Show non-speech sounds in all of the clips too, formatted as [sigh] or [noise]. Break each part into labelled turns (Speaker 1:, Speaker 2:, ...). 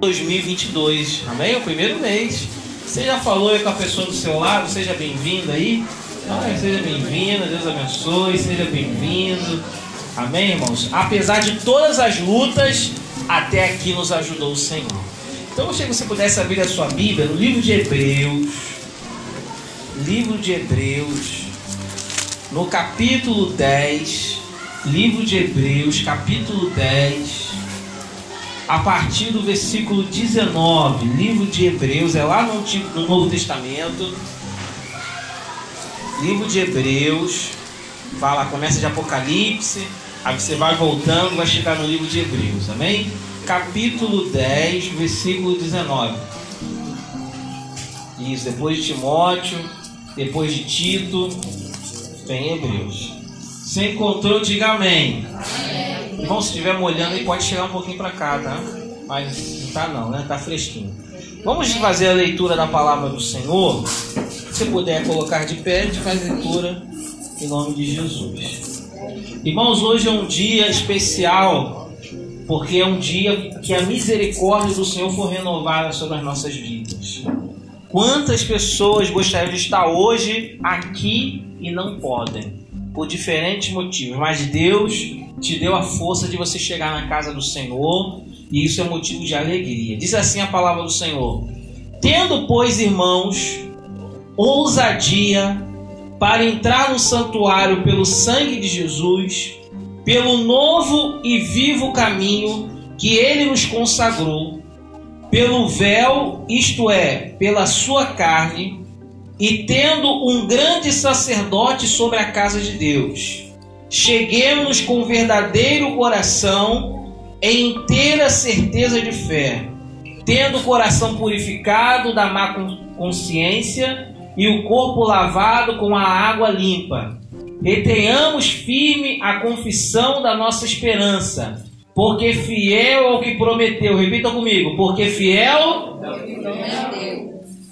Speaker 1: 2022. Amém? O primeiro mês. Você já falou aí com a pessoa do seu lado? Seja bem-vindo aí. Seja bem-vindo, Deus abençoe, seja bem-vindo. Amém, irmãos? Apesar de todas as lutas, até aqui nos ajudou o Senhor. Então eu você pudesse abrir a sua Bíblia no livro de Hebreus. Livro de Hebreus, no capítulo 10. Livro de Hebreus, capítulo 10 a partir do versículo 19, livro de Hebreus, é lá no, Antigo, no Novo Testamento. Livro de Hebreus, fala, começa de Apocalipse, aí você vai voltando, vai chegar no livro de Hebreus, amém? Capítulo 10, versículo 19. Isso, depois de Timóteo, depois de Tito, vem Hebreus. Você encontrou, diga amém. amém. Irmão, se estiver molhando aí, pode chegar um pouquinho para cá, tá? Mas não tá não, né? Tá fresquinho. Vamos fazer a leitura da palavra do Senhor. Se puder colocar de pé, a gente faz leitura em nome de Jesus. Irmãos, hoje é um dia especial, porque é um dia que a misericórdia do Senhor foi renovada sobre as nossas vidas. Quantas pessoas gostariam de estar hoje aqui e não podem, por diferentes motivos, mas Deus te deu a força de você chegar na casa do Senhor, e isso é motivo de alegria. Diz assim a palavra do Senhor: Tendo, pois, irmãos, ousadia para entrar no santuário pelo sangue de Jesus, pelo novo e vivo caminho que ele nos consagrou, pelo véu, isto é, pela sua carne, e tendo um grande sacerdote sobre a casa de Deus cheguemos com verdadeiro coração em inteira certeza de fé, tendo o coração purificado da má consciência e o corpo lavado com a água limpa. Retenhamos firme a confissão da nossa esperança, porque fiel ao que prometeu. Repita comigo, porque fiel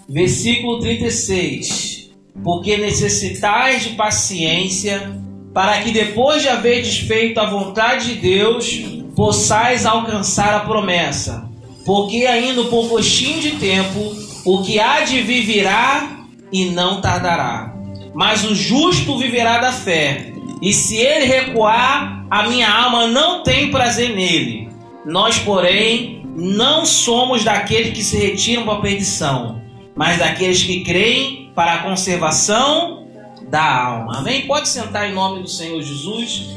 Speaker 1: Versículo 36. Porque necessitais de paciência para que depois de haver desfeito a vontade de Deus, possais alcançar a promessa. Porque ainda um pouquinho de tempo, o que há de vir virá e não tardará. Mas o justo viverá da fé. E se ele recuar, a minha alma não tem prazer nele. Nós, porém, não somos daqueles que se retiram para a perdição, mas daqueles que creem para a conservação da alma. Amém? Pode sentar em nome do Senhor Jesus.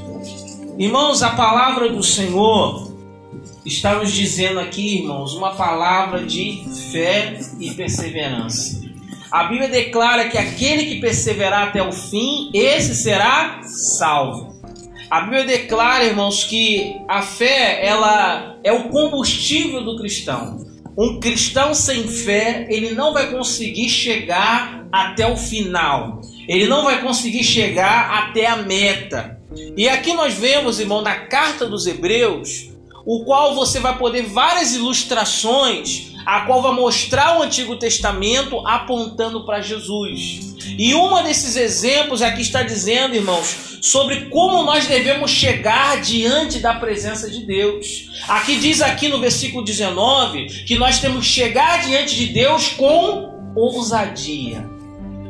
Speaker 1: Irmãos, a palavra do Senhor está nos dizendo aqui, irmãos, uma palavra de fé e perseverança. A Bíblia declara que aquele que perseverar até o fim, esse será salvo. A Bíblia declara, irmãos, que a fé ela é o combustível do cristão. Um cristão sem fé, ele não vai conseguir chegar até o final ele não vai conseguir chegar até a meta. E aqui nós vemos, irmão, na carta dos Hebreus, o qual você vai poder várias ilustrações, a qual vai mostrar o Antigo Testamento apontando para Jesus. E uma desses exemplos aqui está dizendo, irmãos, sobre como nós devemos chegar diante da presença de Deus. Aqui diz aqui no versículo 19 que nós temos que chegar diante de Deus com ousadia.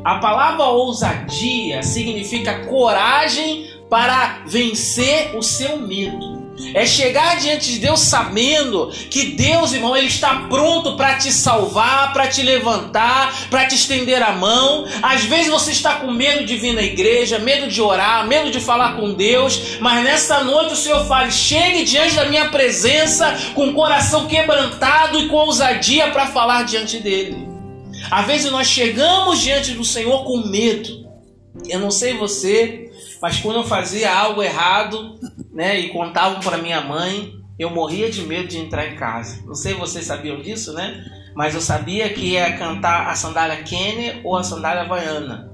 Speaker 1: A palavra ousadia significa coragem para vencer o seu medo. É chegar diante de Deus sabendo que Deus, irmão, Ele está pronto para te salvar, para te levantar, para te estender a mão. Às vezes você está com medo de vir na igreja, medo de orar, medo de falar com Deus, mas nessa noite o Senhor fala: chegue diante da minha presença com o coração quebrantado e com ousadia para falar diante dEle. Às vezes nós chegamos diante do Senhor com medo. Eu não sei você, mas quando eu fazia algo errado, né, e contavam para minha mãe, eu morria de medo de entrar em casa. Não sei se vocês sabiam disso, né? Mas eu sabia que ia cantar a sandália Kenner ou a sandália Havaiana.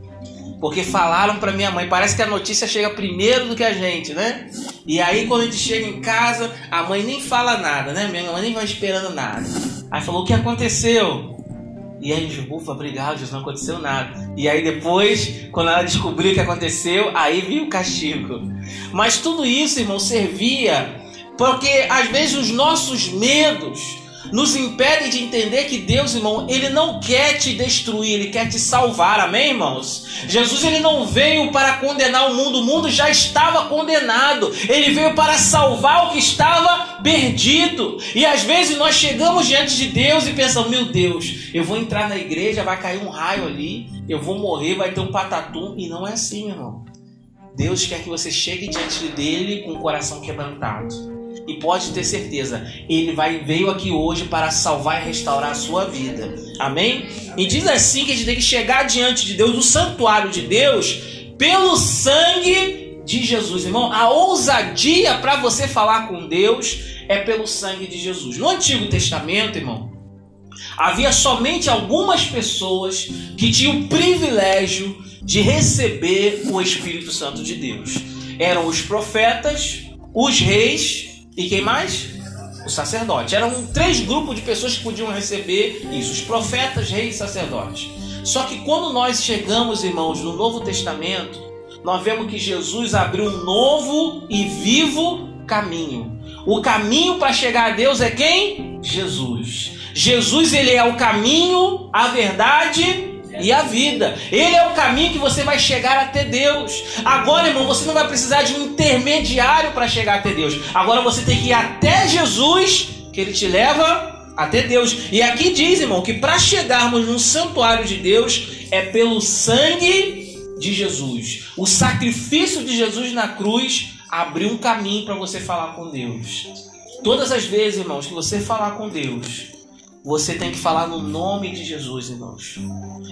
Speaker 1: Porque falaram para minha mãe, parece que a notícia chega primeiro do que a gente, né? E aí quando a gente chega em casa, a mãe nem fala nada, né? Minha mãe nem vai esperando nada. Aí falou: "O que aconteceu?" E aí a gente, ufa, obrigado, Jesus, não aconteceu nada. E aí depois, quando ela descobriu o que aconteceu, aí viu o castigo. Mas tudo isso, irmão, servia porque às vezes os nossos medos, nos impedem de entender que Deus, irmão, ele não quer te destruir, ele quer te salvar. Amém, irmãos? Jesus ele não veio para condenar o mundo, o mundo já estava condenado. Ele veio para salvar o que estava perdido. E às vezes nós chegamos diante de Deus e pensamos: "Meu Deus, eu vou entrar na igreja, vai cair um raio ali, eu vou morrer, vai ter um patatum". E não é assim, irmão. Deus quer que você chegue diante dele com o coração quebrantado. E pode ter certeza, ele vai veio aqui hoje para salvar e restaurar a sua vida. Amém? E diz assim que a gente tem que chegar diante de Deus, no santuário de Deus, pelo sangue de Jesus, irmão. A ousadia para você falar com Deus é pelo sangue de Jesus. No Antigo Testamento, irmão, havia somente algumas pessoas que tinham o privilégio de receber o Espírito Santo de Deus. Eram os profetas, os reis e quem mais? O sacerdote. Eram três grupos de pessoas que podiam receber isso: os profetas, reis e sacerdotes. Só que quando nós chegamos, irmãos, no Novo Testamento, nós vemos que Jesus abriu um novo e vivo caminho. O caminho para chegar a Deus é quem? Jesus. Jesus ele é o caminho, a verdade e a vida. Ele é o caminho que você vai chegar até Deus. Agora, irmão, você não vai precisar de um intermediário para chegar até Deus. Agora você tem que ir até Jesus, que ele te leva até Deus. E aqui diz, irmão, que para chegarmos no santuário de Deus é pelo sangue de Jesus. O sacrifício de Jesus na cruz abriu um caminho para você falar com Deus. Todas as vezes, irmãos, que você falar com Deus, você tem que falar no nome de Jesus, irmãos.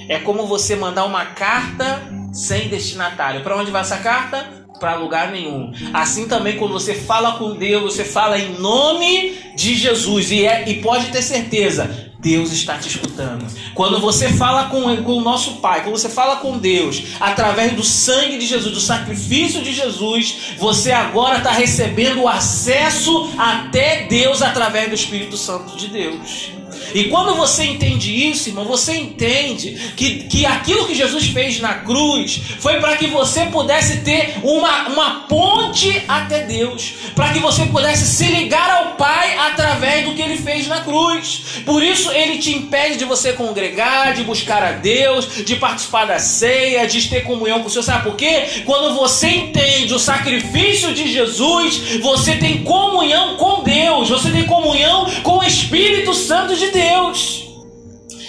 Speaker 1: É como você mandar uma carta sem destinatário. Para onde vai essa carta? Para lugar nenhum. Assim também, quando você fala com Deus, você fala em nome de Jesus. E, é, e pode ter certeza, Deus está te escutando. Quando você fala com, com o nosso Pai, quando você fala com Deus, através do sangue de Jesus, do sacrifício de Jesus, você agora está recebendo o acesso até Deus através do Espírito Santo de Deus. E quando você entende isso, irmão, você entende que, que aquilo que Jesus fez na cruz foi para que você pudesse ter uma, uma ponte até Deus, para que você pudesse se ligar ao Pai através do que ele fez na cruz. Por isso ele te impede de você congregar, de buscar a Deus, de participar da ceia, de ter comunhão com o Senhor. Sabe por quê? Quando você entende o sacrifício de Jesus, você tem comunhão com Deus, você tem comunhão com o Espírito Santo de Deus. Deus.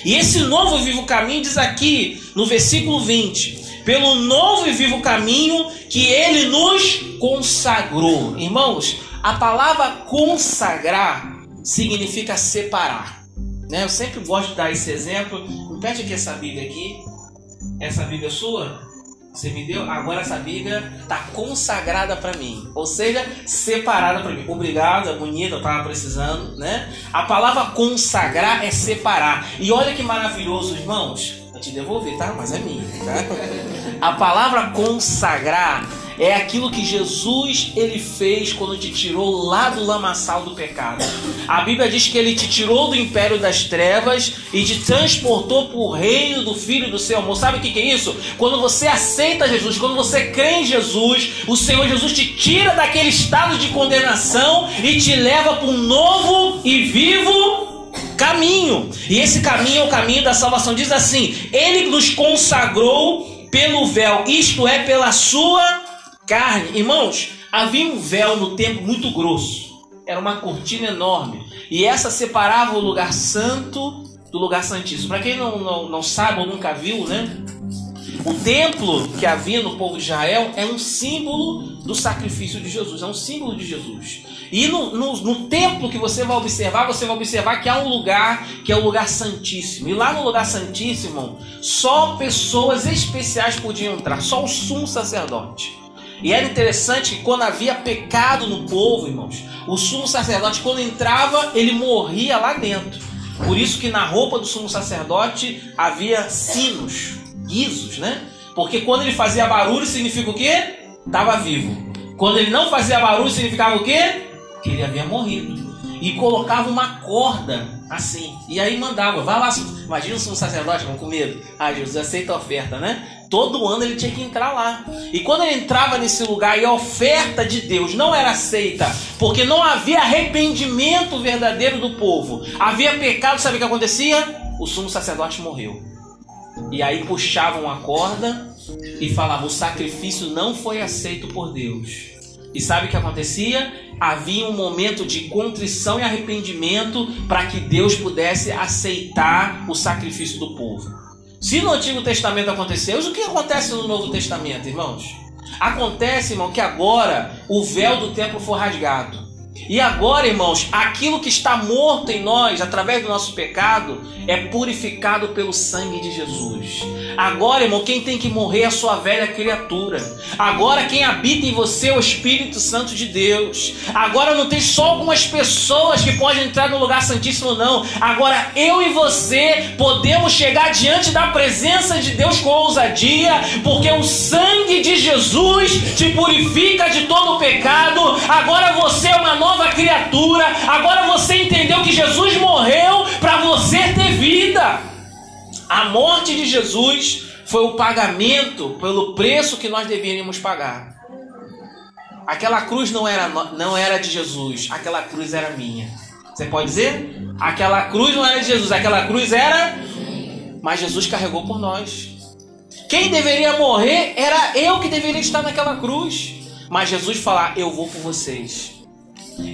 Speaker 1: E esse novo e vivo caminho diz aqui no versículo 20: pelo novo e vivo caminho que ele nos consagrou. Irmãos, a palavra consagrar significa separar. Né? Eu sempre gosto de dar esse exemplo. Me pede aqui essa Bíblia aqui. Essa Bíblia é sua? Você me deu? Agora essa Bíblia está consagrada para mim. Ou seja, separada para mim. Obrigado, é bonita, eu estava precisando, né? A palavra consagrar é separar. E olha que maravilhoso, irmãos. Vou te devolver, tá? Mas é minha, tá? A palavra consagrar é aquilo que Jesus ele fez quando te tirou lá do lamaçal do pecado. A Bíblia diz que ele te tirou do império das trevas e te transportou para o reino do Filho do seu amor. Sabe o que é isso? Quando você aceita Jesus, quando você crê em Jesus, o Senhor Jesus te tira daquele estado de condenação e te leva para um novo e vivo caminho. E esse caminho é o caminho da salvação. Diz assim: Ele nos consagrou pelo véu, isto é, pela sua carne. Irmãos, havia um véu no templo muito grosso. Era uma cortina enorme. E essa separava o lugar santo do lugar santíssimo. Para quem não, não, não sabe ou nunca viu, né? O templo que havia no povo de Israel é um símbolo do sacrifício de Jesus, é um símbolo de Jesus. E no, no, no, templo que você vai observar, você vai observar que há um lugar que é o lugar santíssimo. E lá no lugar santíssimo, só pessoas especiais podiam entrar, só o sumo sacerdote. E era interessante que quando havia pecado no povo, irmãos, o sumo sacerdote, quando entrava, ele morria lá dentro. Por isso que na roupa do sumo sacerdote havia sinos, guizos, né? Porque quando ele fazia barulho, significa o quê? Estava vivo. Quando ele não fazia barulho, significava o quê? Que ele havia morrido. E colocava uma corda assim. E aí mandava, vai lá, imagina o sumo sacerdote com medo. Ah, Jesus aceita a oferta, né? Todo ano ele tinha que entrar lá. E quando ele entrava nesse lugar e a oferta de Deus não era aceita, porque não havia arrependimento verdadeiro do povo, havia pecado, sabe o que acontecia? O sumo sacerdote morreu. E aí puxavam a corda e falavam: o sacrifício não foi aceito por Deus. E sabe o que acontecia? Havia um momento de contrição e arrependimento para que Deus pudesse aceitar o sacrifício do povo. Se no Antigo Testamento aconteceu, o que acontece no Novo Testamento, irmãos? Acontece, irmão, que agora o véu do templo foi rasgado. E agora, irmãos, aquilo que está morto em nós, através do nosso pecado, é purificado pelo sangue de Jesus. Agora, irmão, quem tem que morrer é a sua velha criatura. Agora, quem habita em você é o Espírito Santo de Deus. Agora, não tem só algumas pessoas que podem entrar no lugar santíssimo, não. Agora, eu e você podemos chegar diante da presença de Deus com ousadia, porque o sangue de Jesus te purifica de todo o pecado. Agora, você é uma nova criatura. Agora, você entendeu que Jesus morreu para você ter vida. A morte de Jesus foi o pagamento pelo preço que nós deveríamos pagar. Aquela cruz não era, não era de Jesus, aquela cruz era minha. Você pode dizer? Aquela cruz não era de Jesus, aquela cruz era. Mas Jesus carregou por nós. Quem deveria morrer era eu que deveria estar naquela cruz. Mas Jesus falar: Eu vou por vocês.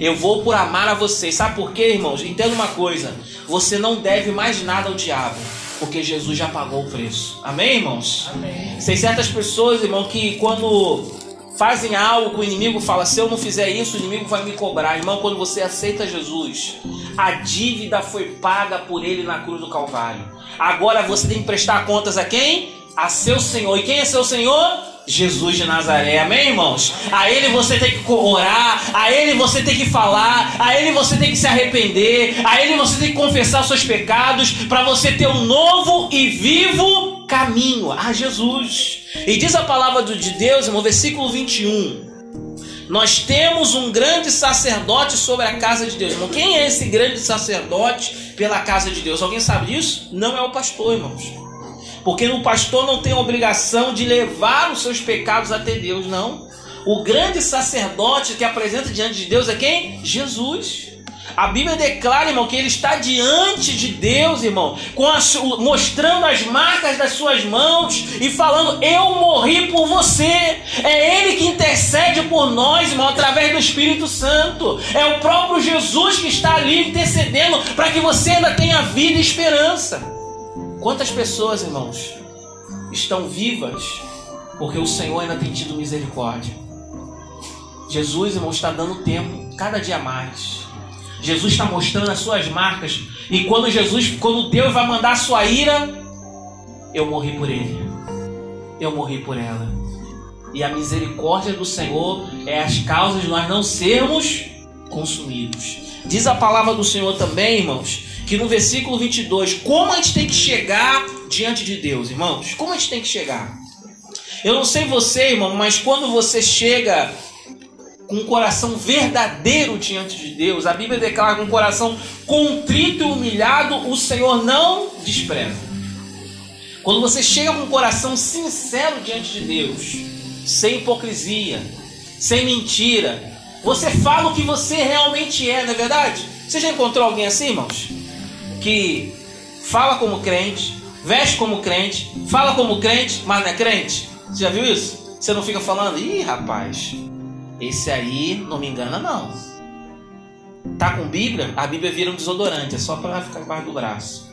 Speaker 1: Eu vou por amar a vocês. Sabe por quê, irmãos? Entenda uma coisa: você não deve mais nada ao diabo porque Jesus já pagou o preço. Amém, irmãos? Amém. Tem certas pessoas, irmão, que quando fazem algo que o inimigo fala, se eu não fizer isso, o inimigo vai me cobrar. Irmão, quando você aceita Jesus, a dívida foi paga por ele na cruz do Calvário. Agora você tem que prestar contas a quem? A seu Senhor. E quem é seu Senhor? Jesus de Nazaré, amém, irmãos? A Ele você tem que orar, a Ele você tem que falar, a Ele você tem que se arrepender, a Ele você tem que confessar seus pecados, para você ter um novo e vivo caminho a Jesus. E diz a palavra de Deus, no versículo 21. Nós temos um grande sacerdote sobre a casa de Deus. Irmão, quem é esse grande sacerdote pela casa de Deus? Alguém sabe disso? Não é o pastor, irmãos. Porque o pastor não tem a obrigação de levar os seus pecados até Deus, não. O grande sacerdote que apresenta diante de Deus é quem? Jesus. A Bíblia declara, irmão, que ele está diante de Deus, irmão, mostrando as marcas das suas mãos e falando: Eu morri por você. É Ele que intercede por nós, irmão, através do Espírito Santo. É o próprio Jesus que está ali intercedendo para que você ainda tenha vida e esperança. Quantas pessoas, irmãos, estão vivas porque o Senhor ainda tem tido misericórdia? Jesus, irmão, está dando tempo cada dia mais. Jesus está mostrando as suas marcas. E quando Jesus, quando Deus vai mandar a sua ira, eu morri por ele. Eu morri por ela. E a misericórdia do Senhor é as causas de nós não sermos consumidos. Diz a palavra do Senhor também, irmãos, que no versículo 22, como a gente tem que chegar diante de Deus, irmãos? Como a gente tem que chegar? Eu não sei você, irmão, mas quando você chega com um coração verdadeiro diante de Deus, a Bíblia declara com um coração contrito e humilhado, o Senhor não despreza. Quando você chega com um coração sincero diante de Deus, sem hipocrisia, sem mentira, você fala o que você realmente é, não é verdade? Você já encontrou alguém assim, irmãos? Que fala como crente, veste como crente, fala como crente, mas não é crente? Você já viu isso? Você não fica falando, ih, rapaz, esse aí não me engana, não. Tá com Bíblia? A Bíblia vira um desodorante, é só para ficar embaixo do braço.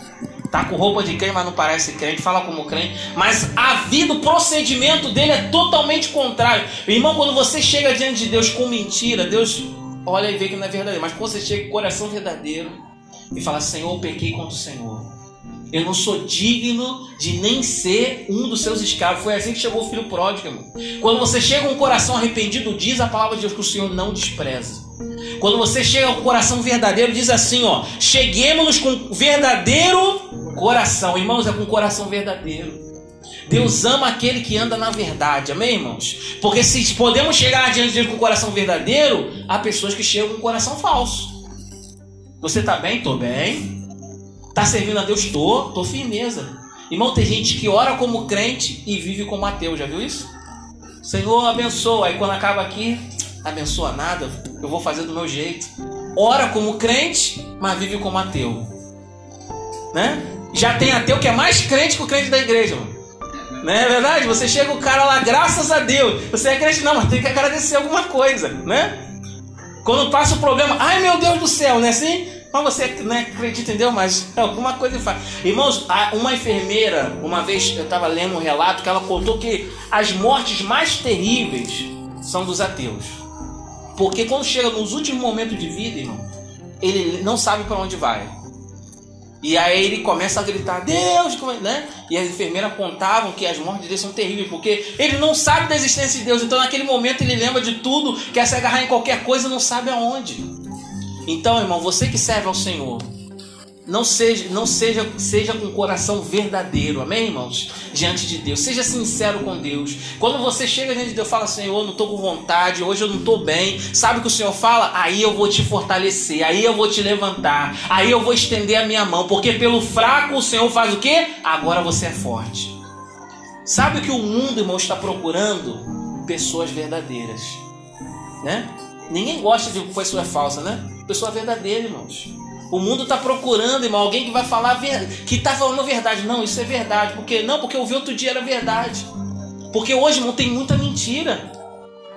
Speaker 1: Tá com roupa de crente, mas não parece crente, fala como crente, mas a vida, o procedimento dele é totalmente contrário. Irmão, quando você chega diante de Deus com mentira, Deus olha e vê que não é verdadeiro, mas quando você chega com coração verdadeiro, e fala: Senhor, eu pequei contra o Senhor. Eu não sou digno de nem ser um dos seus escravos. Foi assim que chegou o filho pródigo, irmão. Quando você chega com um coração arrependido, diz a palavra de Deus que o Senhor não despreza. Quando você chega com o coração verdadeiro, diz assim, ó: cheguemos com verdadeiro coração. Irmãos, é com coração verdadeiro. Deus ama aquele que anda na verdade, amém, irmãos? Porque se podemos chegar diante de Deus com o coração verdadeiro, há pessoas que chegam com o coração falso. Você está bem? Tô bem. Tá servindo a Deus? Tô, tô firmeza. Irmão, tem gente que ora como crente e vive como ateu, já viu isso? Senhor, abençoa. Aí quando acaba aqui, abençoa nada, eu vou fazer do meu jeito. Ora como crente, mas vive como ateu. Né? Já tem ateu que é mais crente que o crente da igreja, mano. Não é verdade? Você chega o cara lá, graças a Deus. Você é crente, não, mas tem que agradecer alguma coisa, né? Quando passa o problema, ai meu Deus do céu, não é assim? Mas você não é acredita em Deus, mas [laughs] alguma coisa faz. Irmãos, uma enfermeira, uma vez eu estava lendo um relato que ela contou que as mortes mais terríveis são dos ateus. Porque quando chega nos últimos momentos de vida, irmão, ele não sabe para onde vai. E aí ele começa a gritar, Deus, né? E as enfermeiras contavam que as mortes dele são terríveis, porque ele não sabe da existência de Deus. Então naquele momento ele lembra de tudo, quer se agarrar em qualquer coisa não sabe aonde. Então, irmão, você que serve ao Senhor, não seja, não seja, seja com o coração verdadeiro, amém, irmãos? Diante de Deus, seja sincero com Deus. Quando você chega diante de Deus, fala: Senhor, não estou com vontade, hoje eu não estou bem. Sabe o que o Senhor fala? Aí eu vou te fortalecer, aí eu vou te levantar, aí eu vou estender a minha mão, porque pelo fraco o Senhor faz o quê? Agora você é forte. Sabe o que o mundo, irmão, está procurando? Pessoas verdadeiras, né? Ninguém gosta de pessoa falsa, né? Pessoa verdadeira, irmãos. O mundo está procurando, irmão, alguém que vai falar ver... que está falando a verdade. Não, isso é verdade. Porque não, porque eu vi outro dia era verdade. Porque hoje, irmão, tem muita mentira.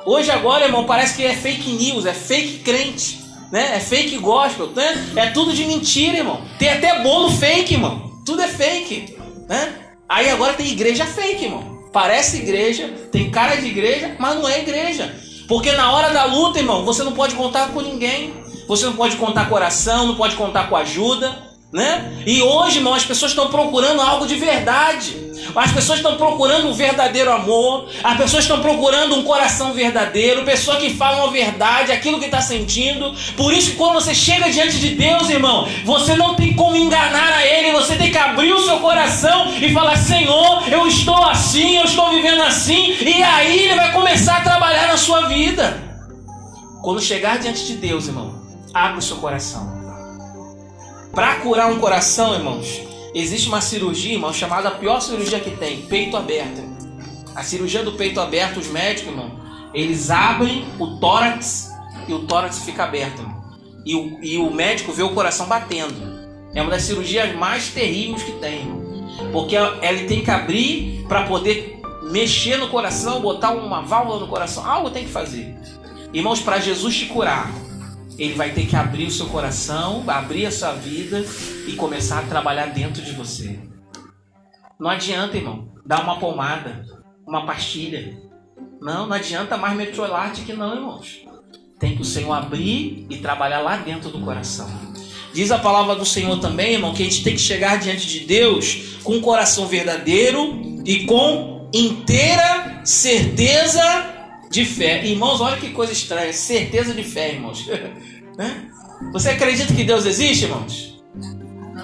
Speaker 1: Hoje agora, irmão, parece que é fake news, é fake crente, né? É fake gospel, né? É tudo de mentira, irmão. Tem até bolo fake, irmão. Tudo é fake, né? Aí agora tem igreja fake, irmão. Parece igreja, tem cara de igreja, mas não é igreja. Porque na hora da luta, irmão, você não pode contar com ninguém. Você não pode contar com oração, não pode contar com ajuda, né? E hoje, irmão, as pessoas estão procurando algo de verdade. As pessoas estão procurando um verdadeiro amor. As pessoas estão procurando um coração verdadeiro. Pessoa que fala a verdade, aquilo que está sentindo. Por isso que quando você chega diante de Deus, irmão, você não tem como enganar a Ele. Você tem que abrir o seu coração e falar: Senhor, eu estou assim, eu estou vivendo assim. E aí Ele vai começar a trabalhar na sua vida. Quando chegar diante de Deus, irmão, Abra o seu coração. Para curar um coração, irmãos, existe uma cirurgia, irmão, chamada a pior cirurgia que tem, peito aberto. A cirurgia do peito aberto, os médicos, irmão, eles abrem o tórax e o tórax fica aberto. Irmão. E o, e o médico vê o coração batendo. É uma das cirurgias mais terríveis que tem, irmão. Porque ele tem que abrir para poder mexer no coração, botar uma válvula no coração. Algo tem que fazer. Irmãos, para Jesus te curar, ele vai ter que abrir o seu coração, abrir a sua vida e começar a trabalhar dentro de você. Não adianta, irmão, dar uma pomada, uma pastilha. Não, não adianta mais metrolate que não, irmãos. Tem que o Senhor abrir e trabalhar lá dentro do coração. Diz a palavra do Senhor também, irmão, que a gente tem que chegar diante de Deus com um coração verdadeiro e com inteira certeza de fé. Irmãos, olha que coisa estranha. Certeza de fé, irmãos. [laughs] Né? Você acredita que Deus existe, irmãos?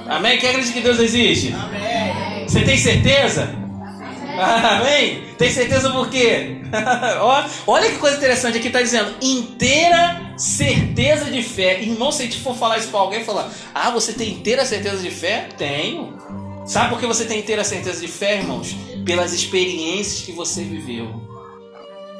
Speaker 1: Amém? Quem acredita que Deus existe? Amém. Você tem certeza? Amém? Tem certeza por quê? [laughs] Olha que coisa interessante aqui está dizendo inteira certeza de fé. Irmão, se a gente for falar isso para alguém, falar: Ah, você tem inteira certeza de fé? Tenho. Sabe por que você tem inteira certeza de fé, irmãos? Pelas experiências que você viveu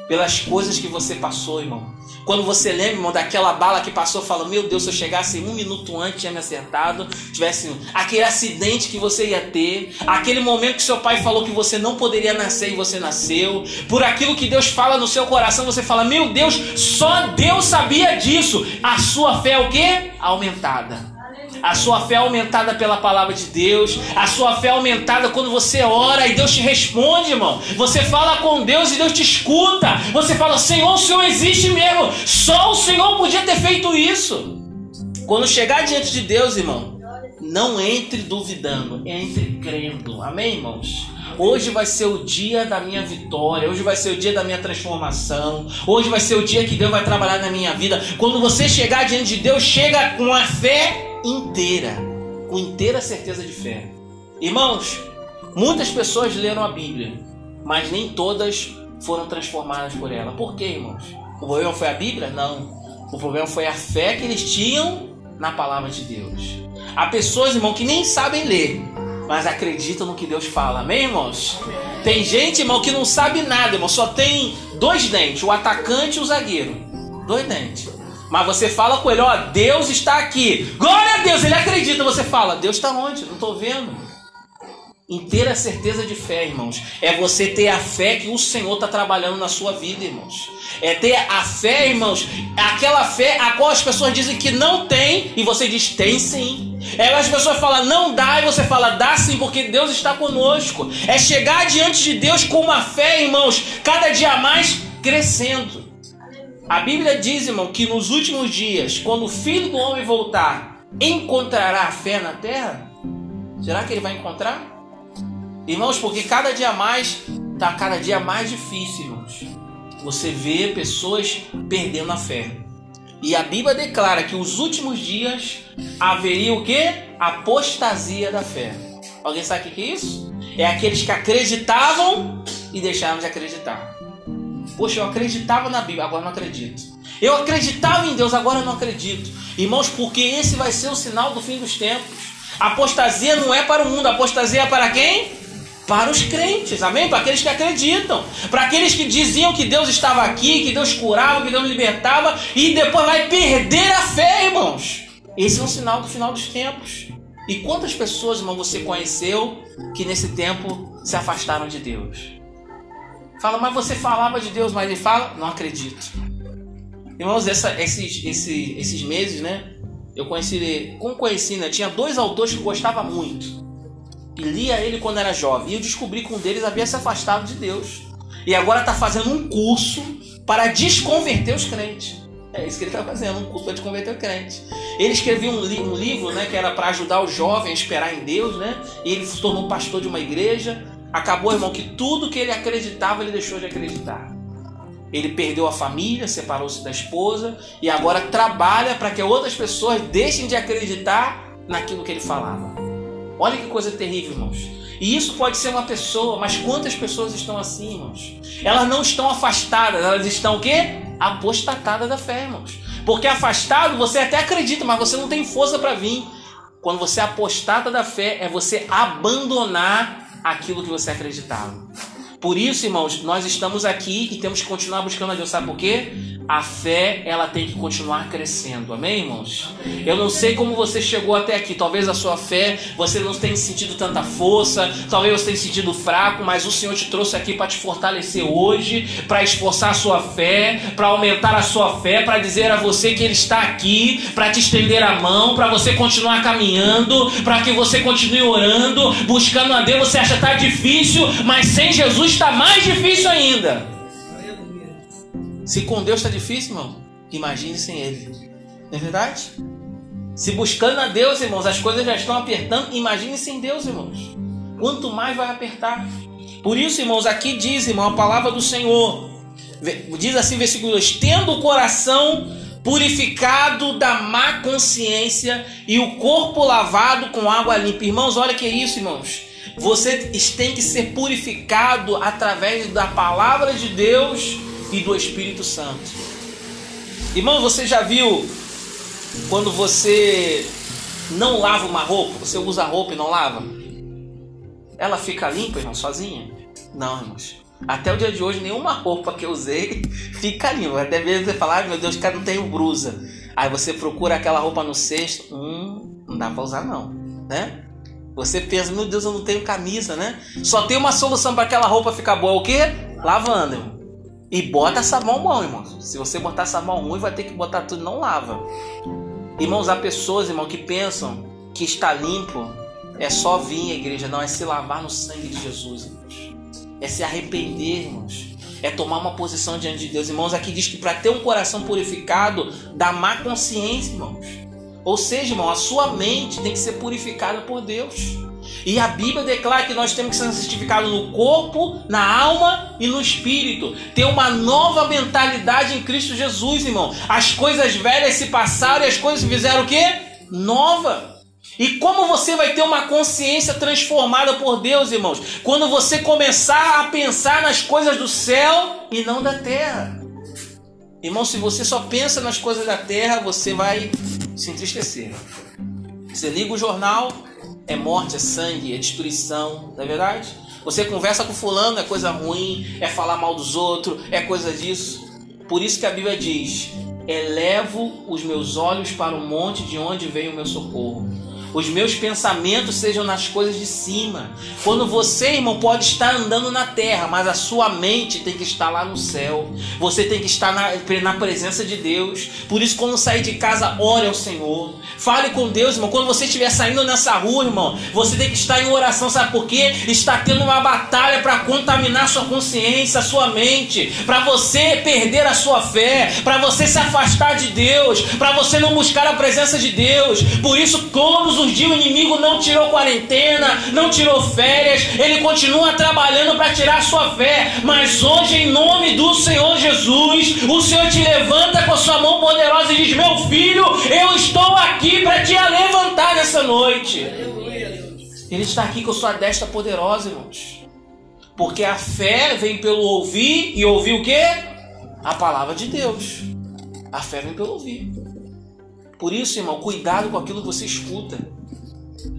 Speaker 1: pelas coisas que você passou, irmão. Quando você lembra, irmão, daquela bala que passou, fala: Meu Deus, se eu chegasse um minuto antes, tinha me acertado. Tivesse aquele acidente que você ia ter, aquele momento que seu pai falou que você não poderia nascer e você nasceu. Por aquilo que Deus fala no seu coração, você fala: Meu Deus, só Deus sabia disso. A sua fé é o que? Aumentada a sua fé é aumentada pela palavra de Deus, a sua fé é aumentada quando você ora e Deus te responde, irmão. Você fala com Deus e Deus te escuta. Você fala, Senhor, o Senhor existe mesmo. Só o Senhor podia ter feito isso. Quando chegar diante de Deus, irmão, não entre duvidando, entre crendo. Amém, irmãos? Hoje vai ser o dia da minha vitória, hoje vai ser o dia da minha transformação, hoje vai ser o dia que Deus vai trabalhar na minha vida. Quando você chegar diante de Deus, chega com a fé inteira, com inteira certeza de fé. Irmãos, muitas pessoas leram a Bíblia, mas nem todas foram transformadas por ela. Por quê, irmãos? O problema foi a Bíblia? Não. O problema foi a fé que eles tinham na palavra de Deus. Há pessoas, irmão, que nem sabem ler, mas acreditam no que Deus fala. Amém, irmãos? Tem gente, irmão, que não sabe nada, irmão. Só tem dois dentes, o atacante e o zagueiro. Dois dentes. Mas você fala com ele, ó, Deus está aqui. Glória a Deus, ele acredita. Você fala, Deus está onde? Não estou vendo. Inteira certeza de fé, irmãos. É você ter a fé que o Senhor está trabalhando na sua vida, irmãos. É ter a fé, irmãos, aquela fé a qual as pessoas dizem que não tem e você diz tem sim. É as pessoas falam não dá e você fala dá sim porque Deus está conosco. É chegar diante de Deus com uma fé, irmãos, cada dia mais crescendo. A Bíblia diz, irmão, que nos últimos dias, quando o Filho do Homem voltar, encontrará a fé na terra? Será que ele vai encontrar? Irmãos, porque cada dia mais está cada dia mais difícil, irmãos. Você vê pessoas perdendo a fé. E a Bíblia declara que os últimos dias haveria o que? Apostasia da fé. Alguém sabe o que é isso? É aqueles que acreditavam e deixaram de acreditar. Poxa, eu acreditava na Bíblia, agora não acredito. Eu acreditava em Deus, agora não acredito. Irmãos, porque esse vai ser o sinal do fim dos tempos. apostasia não é para o mundo, apostasia é para quem? para os crentes, amém? Para aqueles que acreditam, para aqueles que diziam que Deus estava aqui, que Deus curava, que Deus libertava e depois vai perder a fé, irmãos. Esse é um sinal do final dos tempos. E quantas pessoas, irmão, você conheceu que nesse tempo se afastaram de Deus? Fala, mas você falava de Deus, mas ele fala, não acredito. Irmãos, essa, esses, esses, esses meses, né? Eu conheci, como conheci, né? Tinha dois autores que eu gostava muito e lia ele quando era jovem. E eu descobri que um deles havia se afastado de Deus. E agora está fazendo um curso para desconverter os crentes. É isso que ele está fazendo, um curso para desconverter o crente. Ele escreveu um, li um livro né, que era para ajudar o jovem a esperar em Deus, né? E ele se tornou pastor de uma igreja. Acabou, irmão, que tudo que ele acreditava, ele deixou de acreditar. Ele perdeu a família, separou-se da esposa e agora trabalha para que outras pessoas deixem de acreditar naquilo que ele falava. Olha que coisa terrível, irmãos. E isso pode ser uma pessoa, mas quantas pessoas estão assim, irmãos? Elas não estão afastadas, elas estão o quê? Apostatadas da fé, irmãos. Porque afastado você até acredita, mas você não tem força para vir. Quando você é apostata da fé, é você abandonar aquilo que você acreditava. Por isso, irmãos, nós estamos aqui e temos que continuar buscando a Deus. Sabe por quê? A fé, ela tem que continuar crescendo. Amém, irmãos? Eu não sei como você chegou até aqui. Talvez a sua fé, você não tenha sentido tanta força. Talvez você tenha sentido fraco. Mas o Senhor te trouxe aqui para te fortalecer hoje. Para esforçar a sua fé. Para aumentar a sua fé. Para dizer a você que Ele está aqui. Para te estender a mão. Para você continuar caminhando. Para que você continue orando. Buscando a Deus. Você acha que está difícil. Mas sem Jesus está mais difícil ainda. Se com Deus está difícil, irmão, imagine sem Ele. Não é verdade? Se buscando a Deus, irmãos, as coisas já estão apertando, imagine sem Deus, irmãos. Quanto mais vai apertar. Por isso, irmãos, aqui diz, irmão, a palavra do Senhor. Diz assim, versículo 2: Tendo o coração purificado da má consciência e o corpo lavado com água limpa. Irmãos, olha que é isso, irmãos. Você tem que ser purificado através da palavra de Deus e do Espírito Santo. Irmão, você já viu quando você não lava uma roupa, você usa a roupa e não lava? Ela fica limpa, irmão, sozinha? Não, irmãos. Até o dia de hoje, nenhuma roupa que eu usei [laughs] fica limpa. Até mesmo você falar, ah, meu Deus, cara, não tenho brusa. Aí você procura aquela roupa no cesto, hum, não dá pra usar não, né? Você pensa, meu Deus, eu não tenho camisa, né? Só tem uma solução para aquela roupa ficar boa, o quê? Lavando, irmão. E bota sabão bom, irmão. Se você botar sabão ruim, vai ter que botar tudo, não lava. Irmãos, há pessoas, irmão, que pensam que está limpo é só vir à igreja, não, é se lavar no sangue de Jesus, irmãos. É se arrepender, irmãos. É tomar uma posição diante de Deus. Irmãos, aqui diz que para ter um coração purificado, da má consciência, irmãos. Ou seja, irmão, a sua mente tem que ser purificada por Deus. E a Bíblia declara que nós temos que ser santificados no corpo, na alma e no espírito. Ter uma nova mentalidade em Cristo Jesus, irmão. As coisas velhas se passaram e as coisas fizeram o quê? Nova. E como você vai ter uma consciência transformada por Deus, irmãos? Quando você começar a pensar nas coisas do céu e não da terra. Irmão, se você só pensa nas coisas da terra, você vai se entristecer. Você liga o jornal, é morte, é sangue, é destruição, não é verdade? Você conversa com fulano, é coisa ruim, é falar mal dos outros, é coisa disso. Por isso que a Bíblia diz: elevo os meus olhos para o monte de onde vem o meu socorro os meus pensamentos sejam nas coisas de cima. Quando você, irmão, pode estar andando na terra, mas a sua mente tem que estar lá no céu. Você tem que estar na, na presença de Deus. Por isso, quando sair de casa, ore ao Senhor. Fale com Deus, irmão. Quando você estiver saindo nessa rua, irmão, você tem que estar em oração. Sabe por quê? Está tendo uma batalha para contaminar sua consciência, sua mente, para você perder a sua fé, para você se afastar de Deus, para você não buscar a presença de Deus. Por isso, todos os dias o inimigo não tirou quarentena, não tirou férias, ele continua trabalhando para tirar a sua fé. Mas hoje, em nome do Senhor Jesus, o Senhor te levanta com a sua mão poderosa e diz: Meu filho, eu estou aqui para te levantar nessa noite. Ele está aqui com a sua destra poderosa, irmãos. Porque a fé vem pelo ouvir e ouvir o que? A palavra de Deus. A fé vem pelo ouvir. Por isso, irmão, cuidado com aquilo que você escuta.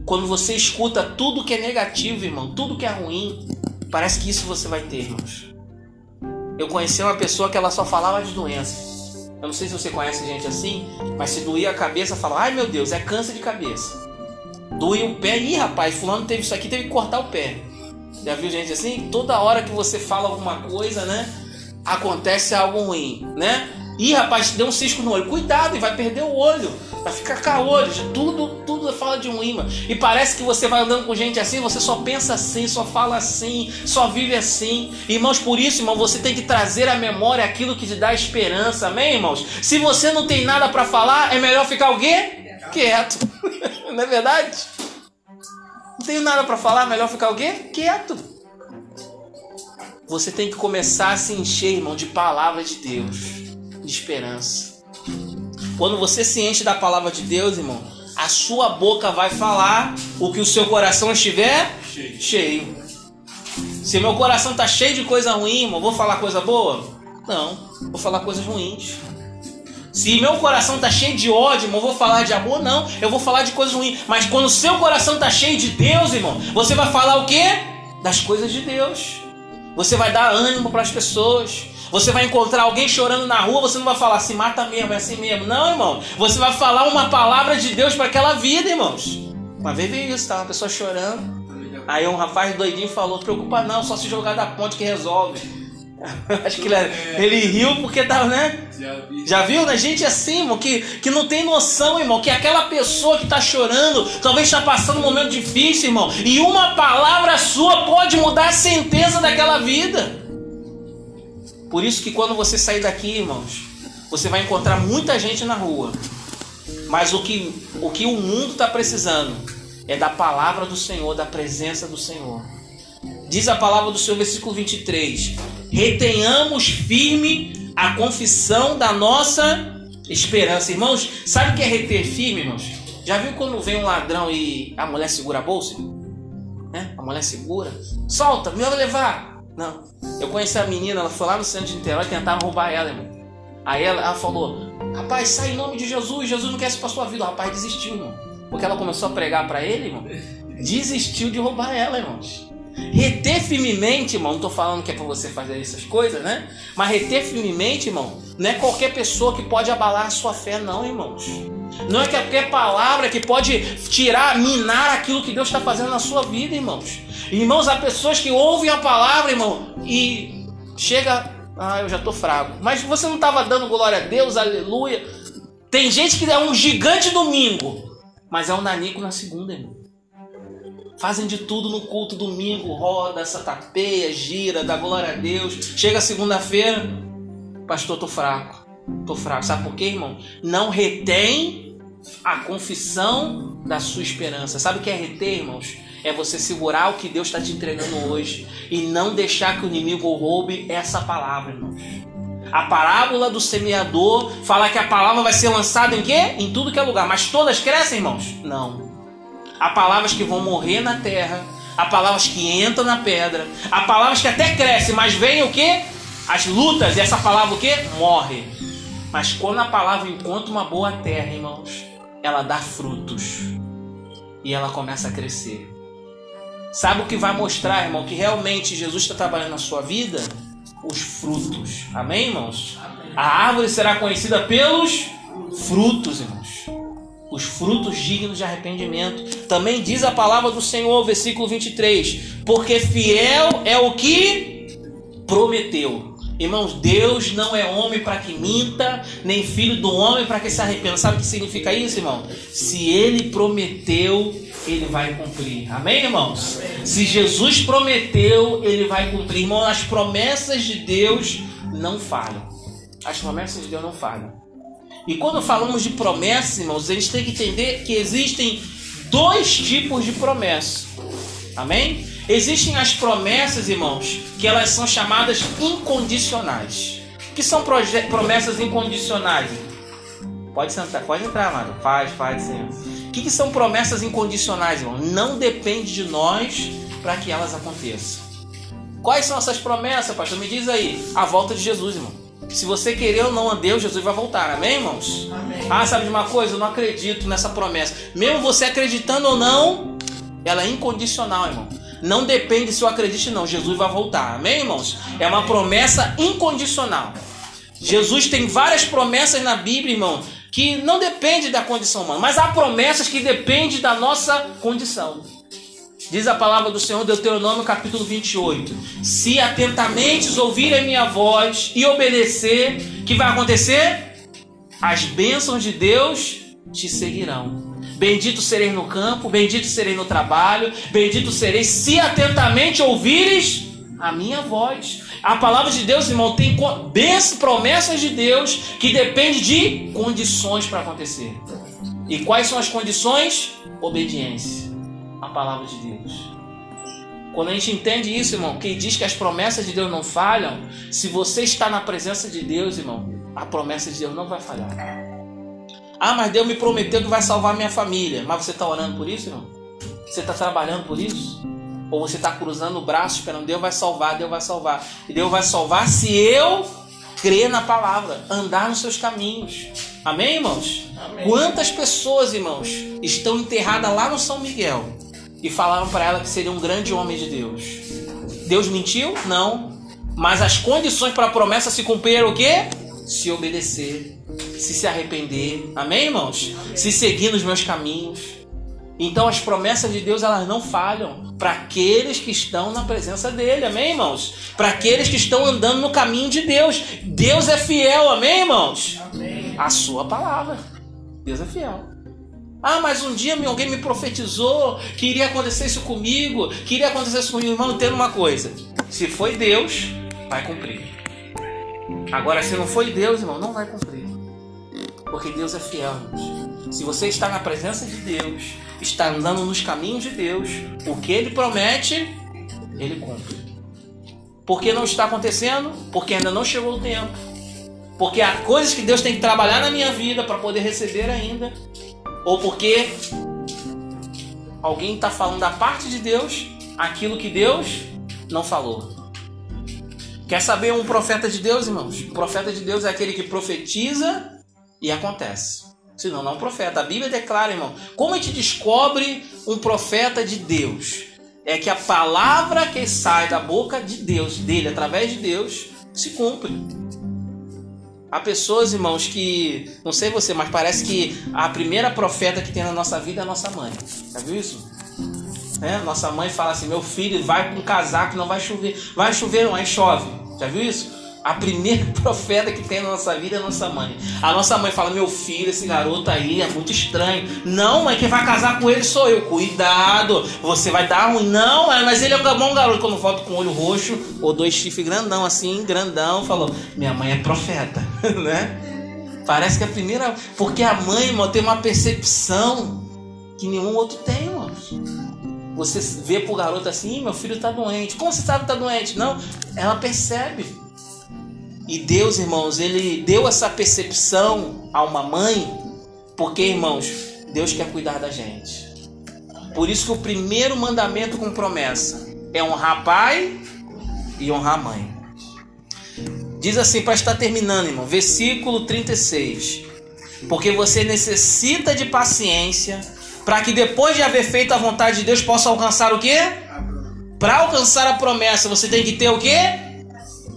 Speaker 1: Quando você escuta tudo que é negativo, irmão, tudo que é ruim, parece que isso você vai ter, irmãos. Eu conheci uma pessoa que ela só falava de doenças. Eu não sei se você conhece gente assim, mas se doía a cabeça, fala: ai meu Deus, é câncer de cabeça. Doía o pé, ih rapaz, fulano teve isso aqui, teve que cortar o pé. Já viu gente assim? Toda hora que você fala alguma coisa, né? Acontece algo ruim, né? Ih, rapaz, deu um cisco no olho. Cuidado, e vai perder o olho. Vai ficar caolho. Tudo, tudo fala de um imã. E parece que você vai andando com gente assim, você só pensa assim, só fala assim, só vive assim. Irmãos, por isso, irmão, você tem que trazer à memória aquilo que te dá esperança. Amém, irmãos? Se você não tem nada para falar, é melhor ficar o quê? Quieto. [laughs] não é verdade? Não tenho nada para falar, melhor ficar o quê? Quieto. Você tem que começar a se encher, irmão, de palavras de Deus de esperança. Quando você se enche da palavra de Deus, irmão, a sua boca vai falar o que o seu coração estiver cheio. cheio. Se meu coração está cheio de coisa ruim, irmão, vou falar coisa boa? Não, vou falar coisas ruins. Se meu coração está cheio de ódio, irmão, vou falar de amor? Não, eu vou falar de coisas ruins. Mas quando o seu coração está cheio de Deus, irmão, você vai falar o quê? Das coisas de Deus. Você vai dar ânimo para as pessoas. Você vai encontrar alguém chorando na rua, você não vai falar se mata mesmo, é assim mesmo. Não, irmão. Você vai falar uma palavra de Deus para aquela vida, irmãos. Uma vez veio isso, tá? Uma pessoa chorando. Aí um rapaz doidinho falou: preocupa não, só se jogar da ponte que resolve. [laughs] Acho que ele, ele riu porque tava, né? Já viu, né? Gente assim, irmão, que, que não tem noção, irmão, que aquela pessoa que está chorando, talvez está passando um momento difícil, irmão, e uma palavra sua pode mudar a sentença daquela vida. Por isso que quando você sair daqui, irmãos, você vai encontrar muita gente na rua. Mas o que o, que o mundo está precisando é da palavra do Senhor, da presença do Senhor. Diz a palavra do Senhor, versículo 23: Retenhamos firme a confissão da nossa esperança. Irmãos, sabe o que é reter firme, irmãos? Já viu quando vem um ladrão e a mulher segura a bolsa? Né? A mulher segura, solta, me vai levar. Não. Eu conheci a menina, ela foi lá no centro de Niterói tentaram roubar ela, irmão. Aí ela, ela, falou: Rapaz, sai em nome de Jesus, Jesus não quer isso pra sua vida. O rapaz desistiu, irmão. Porque ela começou a pregar para ele, irmão. Desistiu de roubar ela, irmãos. Reter firmemente, irmão, não tô falando que é pra você fazer essas coisas, né? Mas reter firmemente, irmão, não é qualquer pessoa que pode abalar a sua fé, não, irmãos. Não é qualquer palavra que pode tirar, minar aquilo que Deus está fazendo na sua vida, irmãos. Irmãos, há pessoas que ouvem a palavra, irmão, e chega, ah, eu já estou fraco. Mas você não estava dando glória a Deus, aleluia. Tem gente que é um gigante domingo, mas é um nanico na segunda, irmão. Fazem de tudo no culto domingo, roda, satapeia, gira, dá glória a Deus. Chega segunda-feira, pastor, tô fraco. Tô fraco. Sabe por quê, irmão? Não retém a confissão da sua esperança. Sabe o que é reter, irmãos? é você segurar o que Deus está te entregando hoje e não deixar que o inimigo roube essa palavra, irmãos. A parábola do semeador fala que a palavra vai ser lançada em quê? Em tudo que é lugar. Mas todas crescem, irmãos? Não. Há palavras que vão morrer na terra, há palavras que entram na pedra, há palavras que até crescem, mas vem o quê? As lutas, e essa palavra o quê? Morre. Mas quando a palavra encontra uma boa terra, irmãos, ela dá frutos. e ela começa a crescer. Sabe o que vai mostrar, irmão, que realmente Jesus está trabalhando na sua vida? Os frutos. Amém, irmãos? A árvore será conhecida pelos frutos, irmãos. Os frutos dignos de arrependimento. Também diz a palavra do Senhor, versículo 23. Porque fiel é o que prometeu. Irmãos, Deus não é homem para que minta, nem filho do homem para que se arrependa. Sabe o que significa isso, irmão? Se ele prometeu, ele vai cumprir. Amém, irmãos? Amém. Se Jesus prometeu, ele vai cumprir. Irmão, as promessas de Deus não falham. As promessas de Deus não falham. E quando falamos de promessas, irmãos, a gente tem que entender que existem dois tipos de promessas. Amém? Existem as promessas, irmãos, que elas são chamadas incondicionais. O que são promessas incondicionais? Pode sentar, pode entrar, amado. Faz, faz, Senhor. O que, que são promessas incondicionais, irmão? Não depende de nós para que elas aconteçam. Quais são essas promessas, pastor? Me diz aí. A volta de Jesus, irmão. Se você querer ou não a Deus, Jesus vai voltar. Amém, irmãos? Amém. Ah, sabe de uma coisa? Eu não acredito nessa promessa. Mesmo você acreditando ou não, ela é incondicional, irmão. Não depende se eu acredite não, Jesus vai voltar. Amém, irmãos? É uma promessa incondicional. Jesus tem várias promessas na Bíblia, irmão, que não depende da condição humana, mas há promessas que dependem da nossa condição. Diz a palavra do Senhor, Deuteronômio capítulo 28. Se atentamente ouvirem a minha voz e obedecer, que vai acontecer? As bênçãos de Deus te seguirão. Bendito serei no campo, bendito serei no trabalho, bendito serei se atentamente ouvires a minha voz. A palavra de Deus, irmão, tem promessas de Deus que depende de condições para acontecer. E quais são as condições? Obediência à palavra de Deus. Quando a gente entende isso, irmão, quem diz que as promessas de Deus não falham, se você está na presença de Deus, irmão, a promessa de Deus não vai falhar. Ah, mas Deus me prometeu que vai salvar minha família. Mas você está orando por isso, irmão? Você está trabalhando por isso? Ou você está cruzando o braço esperando Deus vai salvar, Deus vai salvar. E Deus vai salvar se eu crer na palavra, andar nos seus caminhos. Amém, irmãos? Amém. Quantas pessoas, irmãos, estão enterradas lá no São Miguel e falaram para ela que seria um grande homem de Deus? Deus mentiu? Não. Mas as condições para a promessa se cumpriram o quê? Se obedecer se se arrepender. Amém, irmãos? Se seguir nos meus caminhos. Então as promessas de Deus elas não falham para aqueles que estão na presença dele, amém, irmãos? Para aqueles que estão andando no caminho de Deus. Deus é fiel, amém, irmãos? Amém. A sua palavra. Deus é fiel. Ah, mas um dia alguém me profetizou que iria acontecer isso comigo, que iria acontecer isso comigo. Irmão, entenda uma coisa: se foi Deus, vai cumprir. Agora, se não foi Deus, irmão, não vai cumprir. Porque Deus é fiel. Se você está na presença de Deus, está andando nos caminhos de Deus, o que Ele promete, Ele cumpre. Por que não está acontecendo? Porque ainda não chegou o tempo. Porque há coisas que Deus tem que trabalhar na minha vida para poder receber ainda. Ou porque alguém está falando da parte de Deus aquilo que Deus não falou. Quer saber um profeta de Deus, irmãos? O profeta de Deus é aquele que profetiza e acontece. Senão não é um profeta. A Bíblia declara, irmão, como a gente descobre um profeta de Deus? É que a palavra que sai da boca de Deus, dele, através de Deus, se cumpre. Há pessoas, irmãos, que, não sei você, mas parece que a primeira profeta que tem na nossa vida é a nossa mãe. Já viu isso? É, nossa mãe fala assim: meu filho, vai com casaco, não vai chover. Vai chover, não, aí chove. Já viu isso? A primeira [laughs] profeta que tem na nossa vida é a nossa mãe. A nossa mãe fala: Meu filho, esse garoto aí é muito estranho. Não, mãe, quem vai casar com ele sou eu. Cuidado, você vai dar ruim. Não, mas ele é um bom garoto. Quando volta com o olho roxo ou dois chifres grandão, assim, grandão, falou: Minha mãe é profeta, [laughs] né? Parece que é a primeira. Porque a mãe, irmão, tem uma percepção que nenhum outro tem, irmão. Você vê pro garoto assim: Meu filho tá doente. Como você sabe que tá doente? Não, ela percebe. E Deus, irmãos, ele deu essa percepção a uma mãe, porque, irmãos, Deus quer cuidar da gente. Por isso que o primeiro mandamento com promessa é honrar pai e honrar mãe. Diz assim, para estar terminando, irmão, versículo 36. Porque você necessita de paciência Para que depois de haver feito a vontade de Deus possa alcançar o quê? Para alcançar a promessa, você tem que ter o quê?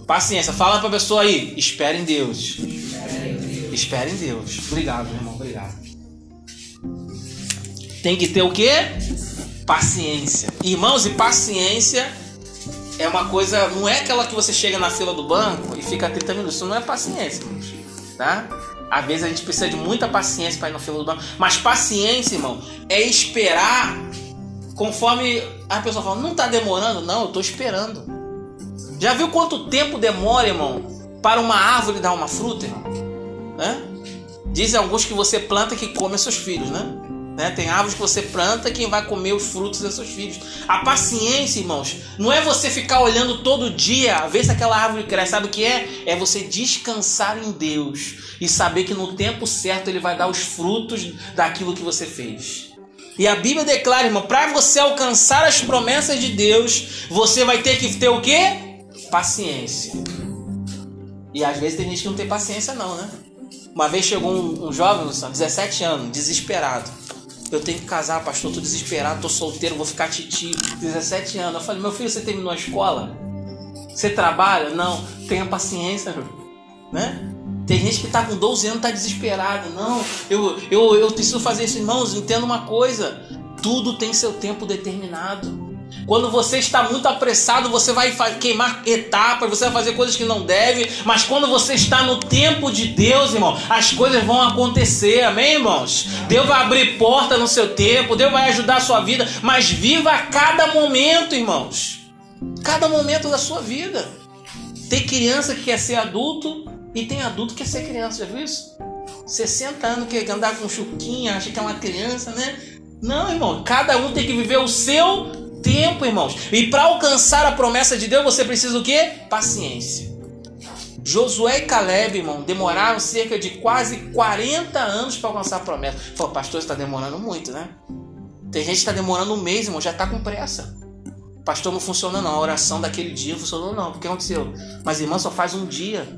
Speaker 1: Paciência. Fala para a pessoa aí, espere em Deus. Espere em Deus. Obrigado, irmão. Obrigado. Tem que ter o quê? Paciência. Irmãos, e paciência é uma coisa, não é aquela que você chega na fila do banco e fica 30 minutos. Isso não é paciência. Tá? Às vezes a gente precisa de muita paciência para ir na fila do banco. Mas paciência, irmão, é esperar conforme a pessoa fala, não está demorando? Não, eu estou esperando. Já viu quanto tempo demora, irmão, para uma árvore dar uma fruta, irmão? Né? Dizem alguns que você planta que come seus filhos, né? Né? Tem árvores que você planta quem vai comer os frutos dos seus filhos. A paciência, irmãos, não é você ficar olhando todo dia, ver se aquela árvore cresce. Sabe o que é? É você descansar em Deus e saber que no tempo certo Ele vai dar os frutos daquilo que você fez. E a Bíblia declara, irmão, para você alcançar as promessas de Deus, você vai ter que ter o quê? Paciência. E às vezes tem gente que não tem paciência, não, né? Uma vez chegou um, um jovem, 17 anos, desesperado eu tenho que casar, pastor, tô desesperado, tô solteiro, vou ficar titi, 17 anos. Eu falei, meu filho, você terminou a escola? Você trabalha? Não, tenha paciência, né? Tem gente que tá com 12 anos, tá desesperado. Não, eu, eu, eu preciso fazer isso, irmãos, entenda uma coisa. Tudo tem seu tempo determinado. Quando você está muito apressado, você vai queimar etapas, você vai fazer coisas que não deve. Mas quando você está no tempo de Deus, irmão, as coisas vão acontecer, amém, irmãos? Deus vai abrir porta no seu tempo, Deus vai ajudar a sua vida, mas viva a cada momento, irmãos. Cada momento da sua vida. Tem criança que quer ser adulto e tem adulto que quer ser criança, já viu isso? 60 anos quer andar com chuquinha, acha que é uma criança, né? Não, irmão, cada um tem que viver o seu tempo, irmãos. E para alcançar a promessa de Deus, você precisa o quê? Paciência. Josué e Caleb, irmão, demoraram cerca de quase 40 anos para alcançar a promessa. Falou, pastor, está demorando muito, né? Tem gente que está demorando um mês, irmão, já está com pressa. Pastor, não funciona não. A oração daquele dia funcionou não. O que aconteceu? Mas irmã, só faz um dia.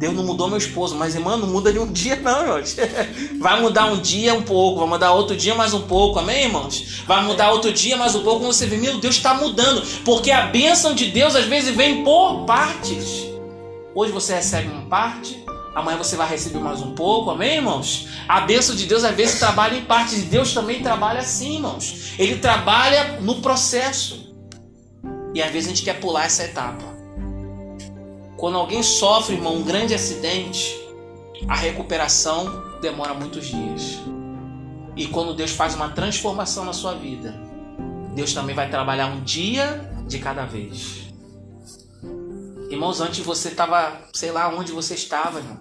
Speaker 1: Deus não mudou meu esposo, mas irmã, não muda de um dia, não, irmãos. [laughs] Vai mudar um dia um pouco, vai mudar outro dia mais um pouco, amém, irmãos? Vai mudar outro dia mais um pouco, você vê, meu Deus está mudando, porque a bênção de Deus às vezes vem por partes. Hoje você recebe uma parte, amanhã você vai receber mais um pouco, amém, irmãos? A bênção de Deus às vezes trabalha em partes, e Deus também trabalha assim, irmãos. Ele trabalha no processo. E às vezes a gente quer pular essa etapa. Quando alguém sofre, irmão, um grande acidente, a recuperação demora muitos dias. E quando Deus faz uma transformação na sua vida, Deus também vai trabalhar um dia de cada vez. Irmãos, antes você estava, sei lá onde você estava, irmão.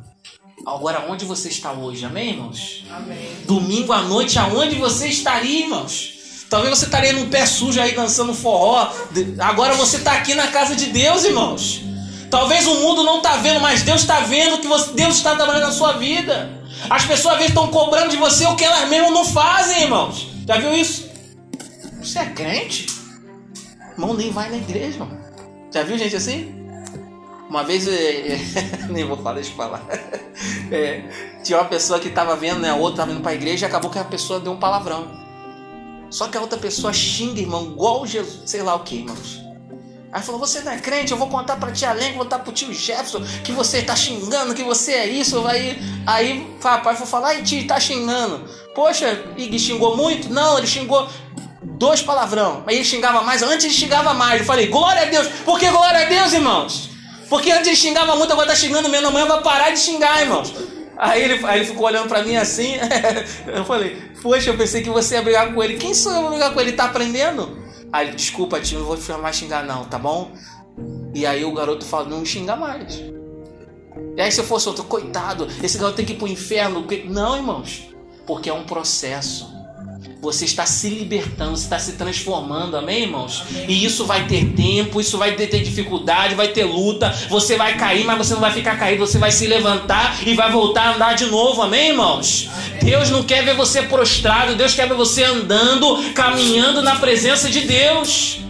Speaker 1: Agora onde você está hoje, amém, irmãos? Amém. Domingo à noite, aonde você estaria, irmãos? Talvez você estaria num pé sujo aí dançando forró. Agora você está aqui na casa de Deus, irmãos. Talvez o mundo não está vendo, mas Deus está vendo que você, Deus está trabalhando na sua vida. As pessoas às vezes estão cobrando de você o que elas mesmas não fazem, irmãos. Já viu isso? Você é crente? Irmão, nem vai na igreja, irmão. Já viu gente assim? Uma vez, é, é, [laughs] nem vou falar, eu falar. [laughs] É, tinha uma pessoa que estava vendo, né? A outra estava indo para a igreja e acabou que a pessoa deu um palavrão. Só que a outra pessoa xinga, irmão, igual Jesus, sei lá o que, irmãos. Aí falou: Você não é crente? Eu vou contar pra tia Len, vou contar pro tio Jefferson que você tá xingando, que você é isso. Aí, aí papai foi falar: Ai, tio, tá xingando. Poxa, Ig xingou muito? Não, ele xingou dois palavrão. Aí ele xingava mais, antes ele xingava mais. Eu falei: Glória a Deus. Por que glória a Deus, irmãos? Porque antes ele xingava muito, agora tá xingando menos. Amanhã vai parar de xingar, irmãos. Aí ele, aí ele ficou olhando pra mim assim. [laughs] eu falei: Poxa, eu pensei que você ia brigar com ele. Quem sou eu pra brigar com ele? Ele tá aprendendo? Aí desculpa, tio, não vou mais xingar não, tá bom? E aí o garoto fala, não xinga mais. E aí se eu fosse outro, coitado, esse garoto tem que ir pro inferno. Não, irmãos, porque é um processo. Você está se libertando, você está se transformando, amém, irmãos? E isso vai ter tempo, isso vai ter, ter, dificuldade, vai ter luta. Você vai cair, mas você não vai ficar caído, você vai se levantar e vai voltar a andar de novo, amém, irmãos? Deus não quer ver você prostrado, Deus quer ver você andando, caminhando na presença de Deus,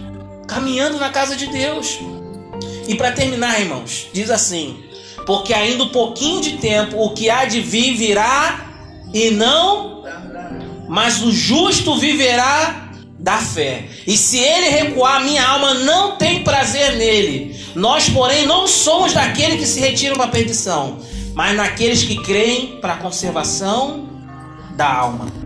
Speaker 1: caminhando na casa de Deus. E para terminar, irmãos, diz assim: porque ainda um pouquinho de tempo, o que há de vir virá e não mas o justo viverá da fé. E se ele recuar, minha alma não tem prazer nele. Nós, porém, não somos daqueles que se retiram para a perdição, mas naqueles que creem para a conservação da alma.